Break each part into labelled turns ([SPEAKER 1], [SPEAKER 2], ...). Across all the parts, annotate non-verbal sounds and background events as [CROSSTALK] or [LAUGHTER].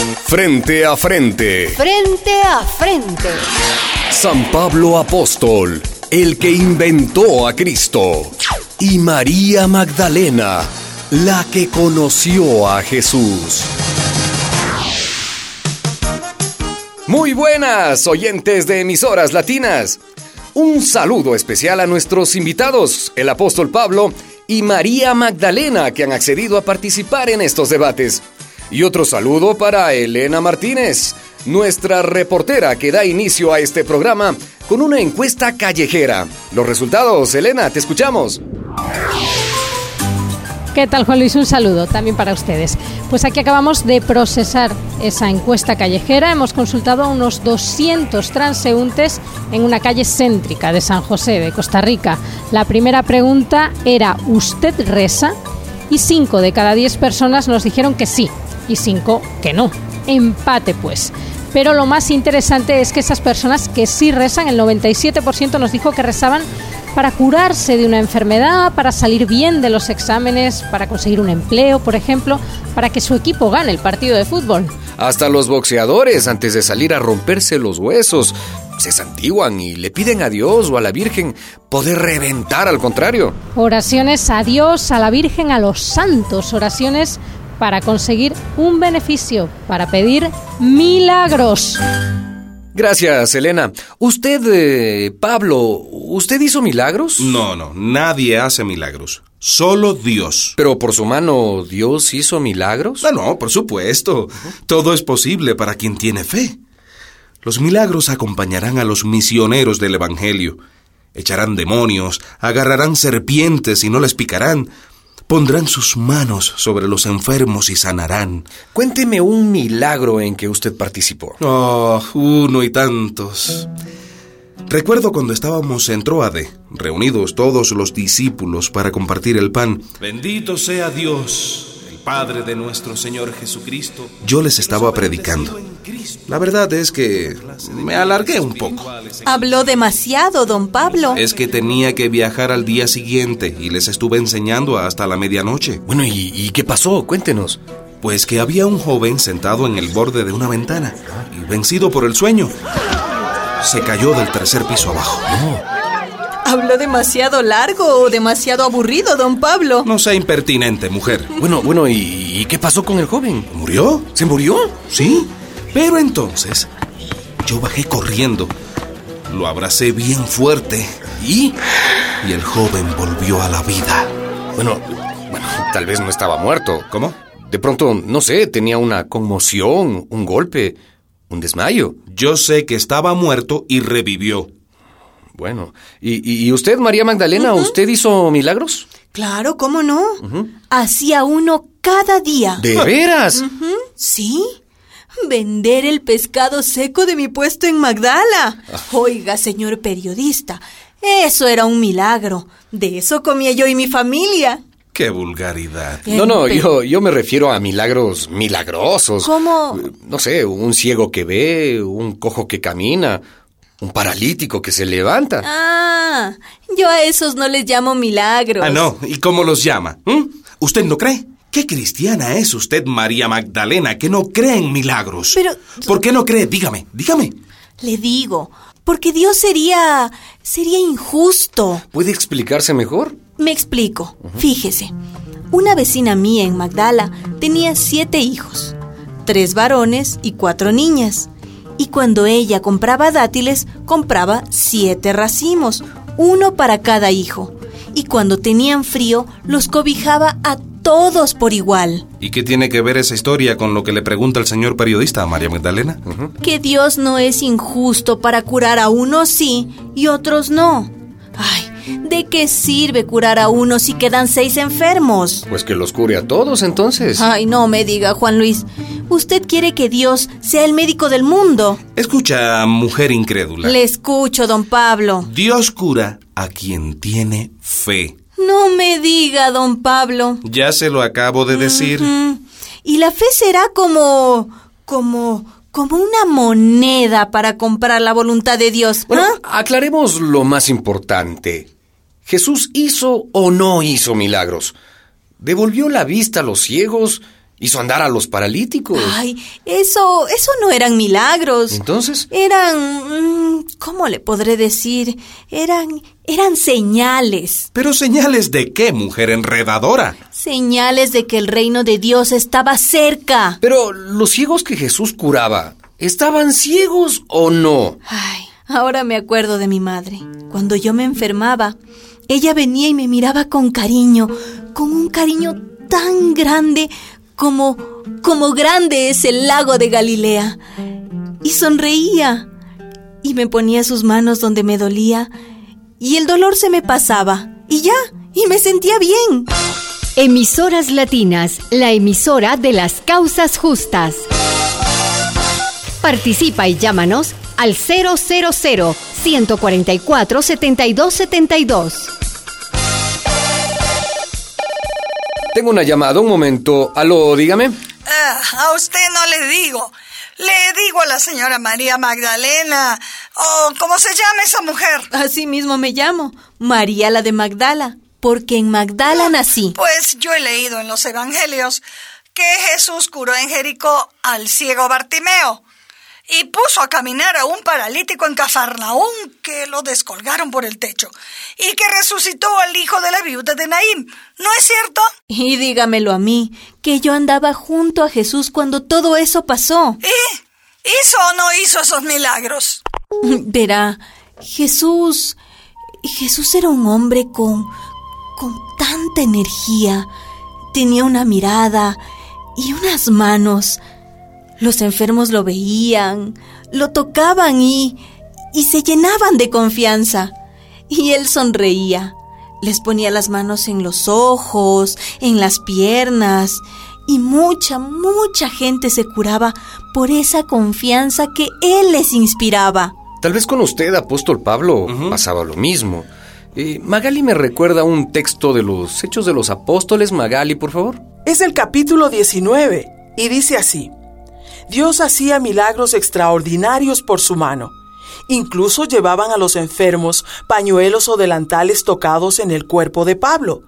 [SPEAKER 1] Frente a frente.
[SPEAKER 2] Frente a frente.
[SPEAKER 1] San Pablo Apóstol, el que inventó a Cristo. Y María Magdalena, la que conoció a Jesús. Muy buenas, oyentes de emisoras latinas. Un saludo especial a nuestros invitados, el apóstol Pablo y María Magdalena, que han accedido a participar en estos debates. Y otro saludo para Elena Martínez, nuestra reportera que da inicio a este programa con una encuesta callejera. Los resultados, Elena, te escuchamos.
[SPEAKER 3] ¿Qué tal, Juan Luis? Un saludo también para ustedes. Pues aquí acabamos de procesar esa encuesta callejera. Hemos consultado a unos 200 transeúntes en una calle céntrica de San José, de Costa Rica. La primera pregunta era, ¿usted reza? Y 5 de cada 10 personas nos dijeron que sí y 5 que no. Empate, pues. Pero lo más interesante es que esas personas que sí rezan, el 97% nos dijo que rezaban para curarse de una enfermedad, para salir bien de los exámenes, para conseguir un empleo, por ejemplo, para que su equipo gane el partido de fútbol.
[SPEAKER 1] Hasta los boxeadores, antes de salir a romperse los huesos, se santiguan y le piden a Dios o a la Virgen poder reventar al contrario.
[SPEAKER 3] Oraciones a Dios, a la Virgen, a los santos, oraciones para conseguir un beneficio, para pedir milagros.
[SPEAKER 1] Gracias, Elena. Usted, eh, Pablo, ¿usted hizo milagros?
[SPEAKER 4] No, no, nadie hace milagros. Solo Dios.
[SPEAKER 1] Pero por su mano, ¿Dios hizo milagros?
[SPEAKER 4] No, no, por supuesto. Todo es posible para quien tiene fe. Los milagros acompañarán a los misioneros del Evangelio. Echarán demonios, agarrarán serpientes y no les picarán, Pondrán sus manos sobre los enfermos y sanarán.
[SPEAKER 1] Cuénteme un milagro en que usted participó.
[SPEAKER 4] Oh, uno y tantos. Recuerdo cuando estábamos en Troade, reunidos todos los discípulos para compartir el pan. Bendito sea Dios Padre de nuestro Señor Jesucristo. Yo les estaba predicando. La verdad es que me alargué un poco.
[SPEAKER 2] Habló demasiado, don Pablo.
[SPEAKER 4] Es que tenía que viajar al día siguiente y les estuve enseñando hasta la medianoche.
[SPEAKER 1] Bueno, ¿y, qué pasó? Cuéntenos.
[SPEAKER 4] Pues que había un joven sentado en el borde de una ventana y vencido por el sueño, se cayó del tercer piso abajo.
[SPEAKER 1] No.
[SPEAKER 2] Habló demasiado largo o demasiado aburrido, don Pablo.
[SPEAKER 4] No sea impertinente, mujer.
[SPEAKER 1] Bueno, bueno, ¿y, qué pasó con el joven?
[SPEAKER 4] ¿Murió?
[SPEAKER 1] ¿Se murió?
[SPEAKER 4] Sí. Pero entonces, yo bajé corriendo. Lo abracé bien fuerte.
[SPEAKER 1] ¿Y?
[SPEAKER 4] Y el joven volvió a la vida.
[SPEAKER 1] Bueno, bueno, tal vez no estaba muerto.
[SPEAKER 4] ¿Cómo?
[SPEAKER 1] De pronto, no sé, tenía una conmoción, un golpe, un desmayo.
[SPEAKER 4] Yo sé que estaba muerto y revivió.
[SPEAKER 1] Bueno, ¿y, usted, María Magdalena, usted hizo milagros?
[SPEAKER 2] Claro, ¿cómo no? Hacía uno cada día.
[SPEAKER 1] ¿De veras?
[SPEAKER 2] Sí. Vender el pescado seco de mi puesto en Magdala. Ah. Oiga, señor periodista, eso era un milagro. De eso comía yo y mi familia.
[SPEAKER 4] ¡Qué vulgaridad!
[SPEAKER 1] No, no, yo, yo me refiero a milagros milagrosos.
[SPEAKER 2] ¿Cómo?
[SPEAKER 1] No sé, un ciego que ve, un cojo que camina, un paralítico que se levanta.
[SPEAKER 2] Ah, yo a esos no les llamo milagros.
[SPEAKER 4] Ah, no. ¿Y cómo los llama? ¿Mm? ¿Usted no cree? ¿Qué cristiana es usted, María Magdalena, que no cree en milagros?
[SPEAKER 2] Pero...
[SPEAKER 4] ¿Por qué no cree? Dígame, dígame.
[SPEAKER 2] Le digo, porque Dios sería... sería injusto.
[SPEAKER 1] ¿Puede explicarse mejor?
[SPEAKER 2] Me explico. Fíjese, una vecina mía en Magdala tenía siete hijos, tres varones y cuatro niñas y cuando ella compraba dátiles, compraba siete racimos, uno para cada hijo. Y cuando tenían frío, los cobijaba a todos por igual.
[SPEAKER 4] ¿Y qué tiene que ver esa historia con lo que le pregunta el señor periodista a María Magdalena?
[SPEAKER 2] Que Dios no es injusto para curar a unos sí y otros no. Ay, ¿De qué sirve curar a uno si quedan seis enfermos?
[SPEAKER 1] Pues que los cure a todos entonces.
[SPEAKER 2] Ay, no me diga, Juan Luis. Usted quiere que Dios sea el médico del mundo.
[SPEAKER 4] Escucha, mujer incrédula.
[SPEAKER 2] Le escucho, don Pablo.
[SPEAKER 4] Dios cura a quien tiene fe.
[SPEAKER 2] No me diga, don Pablo.
[SPEAKER 4] Ya se lo acabo de decir.
[SPEAKER 2] Y la fe será como... como como una moneda para comprar la voluntad de Dios.
[SPEAKER 1] Bueno, ¿ah? aclaremos lo más importante. ¿Jesús hizo o no hizo milagros? ¿Devolvió la vista a los ciegos Hizo andar a los paralíticos.
[SPEAKER 2] Ay, eso, eso no eran milagros.
[SPEAKER 1] ¿Entonces?
[SPEAKER 2] Eran, mm, ¿cómo le podré decir? Eran, eran señales.
[SPEAKER 4] ¿Pero señales de qué, mujer enredadora?
[SPEAKER 2] Señales de que el reino de Dios estaba cerca.
[SPEAKER 1] Pero los ciegos que Jesús curaba, ¿estaban ciegos o no?
[SPEAKER 2] Ay, ahora me acuerdo de mi madre. Cuando yo me enfermaba, ella venía y me miraba con cariño, con un cariño tan grande como, como grande es el lago de Galilea. Y sonreía. Y me ponía sus manos donde me dolía. Y el dolor se me pasaba. Y ya, y me sentía bien.
[SPEAKER 5] Emisoras Latinas, la emisora de las causas justas. Participa y llámanos al 000 144 7272.
[SPEAKER 1] Tengo una llamada, un momento. Aló, dígame.
[SPEAKER 6] Ah, a usted no le digo. Le digo a la señora María Magdalena. O cómo se llama esa mujer.
[SPEAKER 2] Así mismo me llamo. María la de Magdala. Porque en Magdala nací.
[SPEAKER 6] Pues yo he leído en los evangelios que Jesús curó en Jericó al ciego Bartimeo y puso a caminar a un paralítico en Cafarnaún que lo descolgaron por el techo y que resucitó al hijo de la viuda de Naim. ¿No es cierto?
[SPEAKER 2] Y dígamelo a mí, que yo andaba junto a Jesús cuando todo eso pasó.
[SPEAKER 6] ¿Y? ¿Hizo o no hizo esos milagros? [LAUGHS]
[SPEAKER 2] Verá, Jesús... Jesús era un hombre con... con tanta energía. Tenía una mirada y unas manos los enfermos lo veían, lo tocaban y... y se llenaban de confianza. Y él sonreía, les ponía las manos en los ojos, en las piernas, y mucha, mucha gente se curaba por esa confianza que él les inspiraba.
[SPEAKER 1] Tal vez con usted, apóstol Pablo, pasaba lo mismo. Eh, Magali me recuerda un texto de los Hechos de los Apóstoles. Magali, por favor.
[SPEAKER 7] Es el capítulo 19 y dice así. Dios hacía milagros extraordinarios por su mano. Incluso llevaban a los enfermos pañuelos o delantales tocados en el cuerpo de Pablo.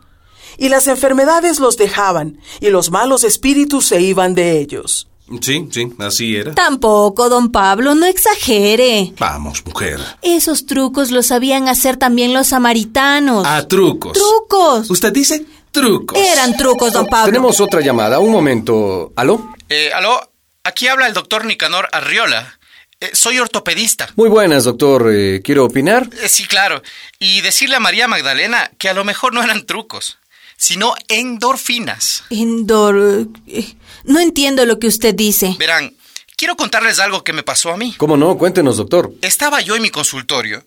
[SPEAKER 7] Y las enfermedades los dejaban, y los malos espíritus se iban de ellos.
[SPEAKER 4] Sí, sí, así era.
[SPEAKER 2] Tampoco, don Pablo, no exagere.
[SPEAKER 4] Vamos, mujer.
[SPEAKER 2] Esos trucos los sabían hacer también los samaritanos.
[SPEAKER 4] A trucos.
[SPEAKER 2] ¡Trucos!
[SPEAKER 4] ¿Usted dice trucos?
[SPEAKER 2] Eran trucos, don Pablo.
[SPEAKER 1] Tenemos otra llamada. Un momento. ¿Aló?
[SPEAKER 8] Eh, aló, Aquí habla el doctor Nicanor Arriola. Eh, soy ortopedista.
[SPEAKER 1] Muy buenas, doctor. Eh, ¿Quiero opinar?
[SPEAKER 8] Eh, sí, claro. Y decirle a María Magdalena que a lo mejor no eran trucos, sino endorfinas.
[SPEAKER 2] Endor... No entiendo lo que usted dice.
[SPEAKER 8] Verán, quiero contarles algo que me pasó a mí.
[SPEAKER 1] ¿Cómo no? Cuéntenos, doctor.
[SPEAKER 8] Estaba yo en mi consultorio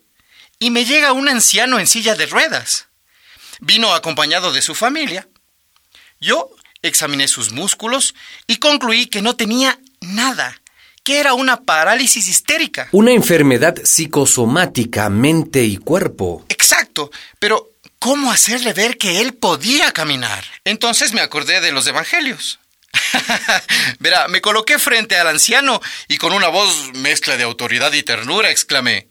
[SPEAKER 8] y me llega un anciano en silla de ruedas. Vino acompañado de su familia. Yo examiné sus músculos y concluí que no tenía nada, que era una parálisis histérica.
[SPEAKER 1] Una enfermedad psicosomática, mente y cuerpo.
[SPEAKER 8] Exacto, pero ¿cómo hacerle ver que él podía caminar? Entonces me acordé de los evangelios. [LAUGHS] Verá, me coloqué frente al anciano y con una voz mezcla de autoridad y ternura exclamé,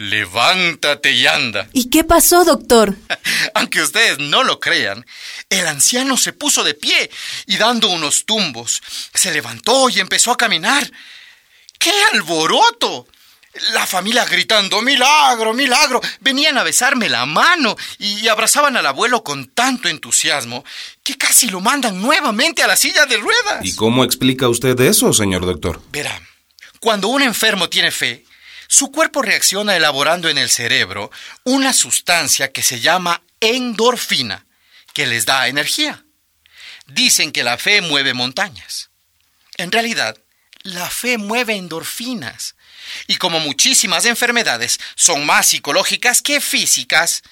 [SPEAKER 8] Levántate y anda.
[SPEAKER 2] ¿Y qué pasó, doctor? [LAUGHS]
[SPEAKER 8] Aunque ustedes no lo crean, el anciano se puso de pie y dando unos tumbos, se levantó y empezó a caminar. ¡Qué alboroto! La familia gritando, milagro, milagro. Venían a besarme la mano y abrazaban al abuelo con tanto entusiasmo que casi lo mandan nuevamente a la silla de ruedas.
[SPEAKER 4] ¿Y cómo explica usted eso, señor doctor?
[SPEAKER 8] Verá, cuando un enfermo tiene fe, su cuerpo reacciona elaborando en el cerebro una sustancia que se llama endorfina, que les da energía. Dicen que la fe mueve montañas. En realidad, la fe mueve endorfinas. Y como muchísimas enfermedades son más psicológicas que físicas,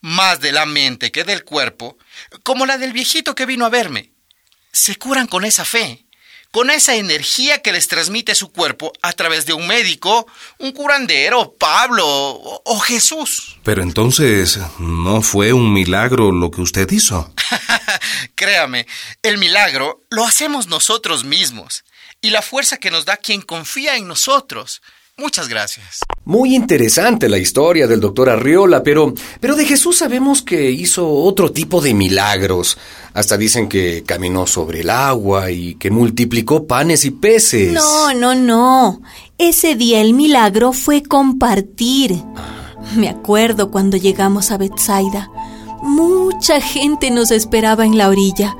[SPEAKER 8] más de la mente que del cuerpo, como la del viejito que vino a verme, se curan con esa fe con esa energía que les transmite su cuerpo a través de un médico, un curandero, Pablo o, Jesús.
[SPEAKER 4] Pero entonces, ¿no fue un milagro lo que usted hizo? [LAUGHS]
[SPEAKER 8] Créame, el milagro lo hacemos nosotros mismos y la fuerza que nos da quien confía en nosotros. Muchas gracias.
[SPEAKER 1] Muy interesante la historia del doctor Arriola, pero, pero de Jesús sabemos que hizo otro tipo de milagros. Hasta dicen que caminó sobre el agua y que multiplicó panes y peces.
[SPEAKER 2] No, no, no. Ese día el milagro fue compartir. Me acuerdo cuando llegamos a Bethsaida. Mucha gente nos esperaba en la orilla.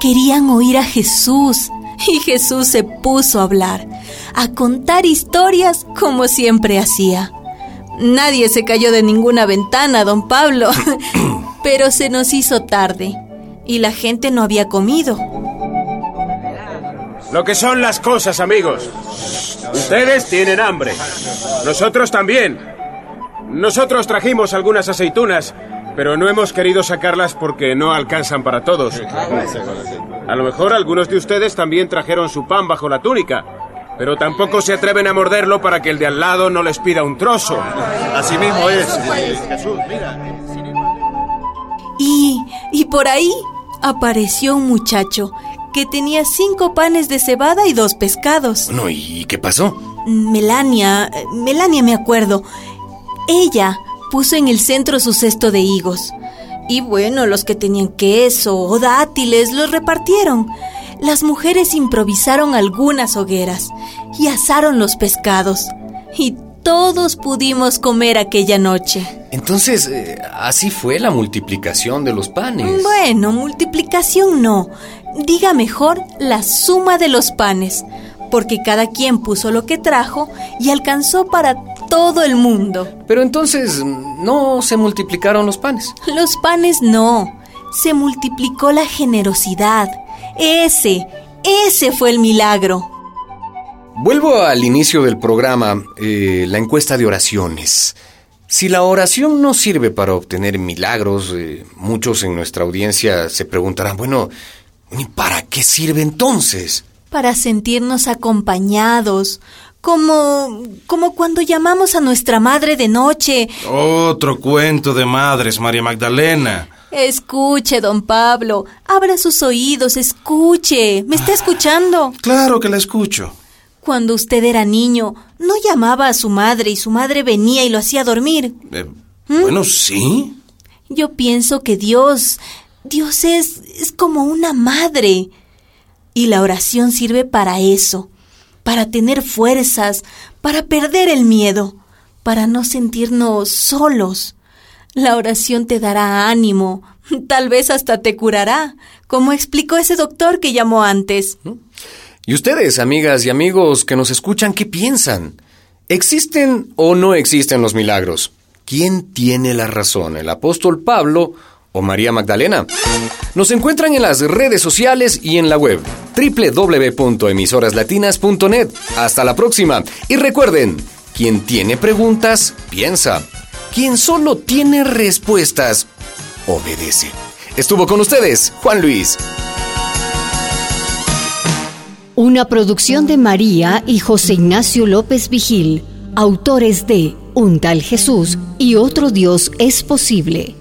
[SPEAKER 2] Querían oír a Jesús y Jesús se puso a hablar, a contar historias como siempre hacía. Nadie se cayó de ninguna ventana, don Pablo, [COUGHS] pero se nos hizo tarde y la gente no había comido.
[SPEAKER 9] Lo que son las cosas, amigos. Ustedes tienen hambre. Nosotros también. Nosotros trajimos algunas aceitunas, pero no hemos querido sacarlas porque no alcanzan para todos. A lo mejor algunos de ustedes también trajeron su pan bajo la túnica, pero tampoco se atreven a morderlo para que el de al lado no les pida un trozo.
[SPEAKER 10] Así mismo es. Jesús,
[SPEAKER 2] mira. Y, y por ahí apareció un muchacho que tenía cinco panes de cebada y dos pescados.
[SPEAKER 1] No, ¿y qué pasó?
[SPEAKER 2] Melania, Melania me acuerdo. Ella puso en el centro su cesto de higos. Y bueno, los que tenían queso o dátiles los repartieron. Las mujeres improvisaron algunas hogueras y asaron los pescados. Y todos pudimos comer aquella noche.
[SPEAKER 1] Entonces, eh, así fue la multiplicación de los panes.
[SPEAKER 2] Bueno, multiplicación no. Diga mejor la suma de los panes, porque cada quien puso lo que trajo y alcanzó para todo el mundo.
[SPEAKER 1] Pero entonces, ¿no se multiplicaron los panes?
[SPEAKER 2] Los panes no. Se multiplicó la generosidad. Ese, ese fue el milagro.
[SPEAKER 1] Vuelvo al inicio del programa, eh, la encuesta de oraciones. Si la oración no sirve para obtener milagros, eh, muchos en nuestra audiencia se preguntarán, bueno, ¿y para qué sirve entonces?
[SPEAKER 2] Para sentirnos acompañados, como. como cuando llamamos a nuestra madre de noche.
[SPEAKER 4] Otro cuento de madres, María Magdalena.
[SPEAKER 2] Escuche, don Pablo. Abra sus oídos, escuche. ¿Me está escuchando?
[SPEAKER 4] Claro que la escucho.
[SPEAKER 2] Cuando usted era niño, ¿no llamaba a su madre y su madre venía y lo hacía dormir?
[SPEAKER 4] Eh, ¿Mm? Bueno, sí.
[SPEAKER 2] Yo pienso que Dios. Dios es. es como una madre. Y la oración sirve para eso para tener fuerzas, para perder el miedo, para no sentirnos solos. La oración te dará ánimo, tal vez hasta te curará, como explicó ese doctor que llamó antes.
[SPEAKER 1] ¿Y ustedes, amigas y amigos que nos escuchan, qué piensan? ¿Existen o no existen los milagros? ¿Quién tiene la razón, el apóstol Pablo o María Magdalena. Nos encuentran en las redes sociales y en la web www.emisoraslatinas.net. Hasta la próxima. Y recuerden, quien tiene preguntas, piensa. Quien solo tiene respuestas, obedece. Estuvo con ustedes, Juan Luis.
[SPEAKER 5] Una producción de María y José Ignacio López Vigil, autores de Un tal Jesús y otro Dios es posible.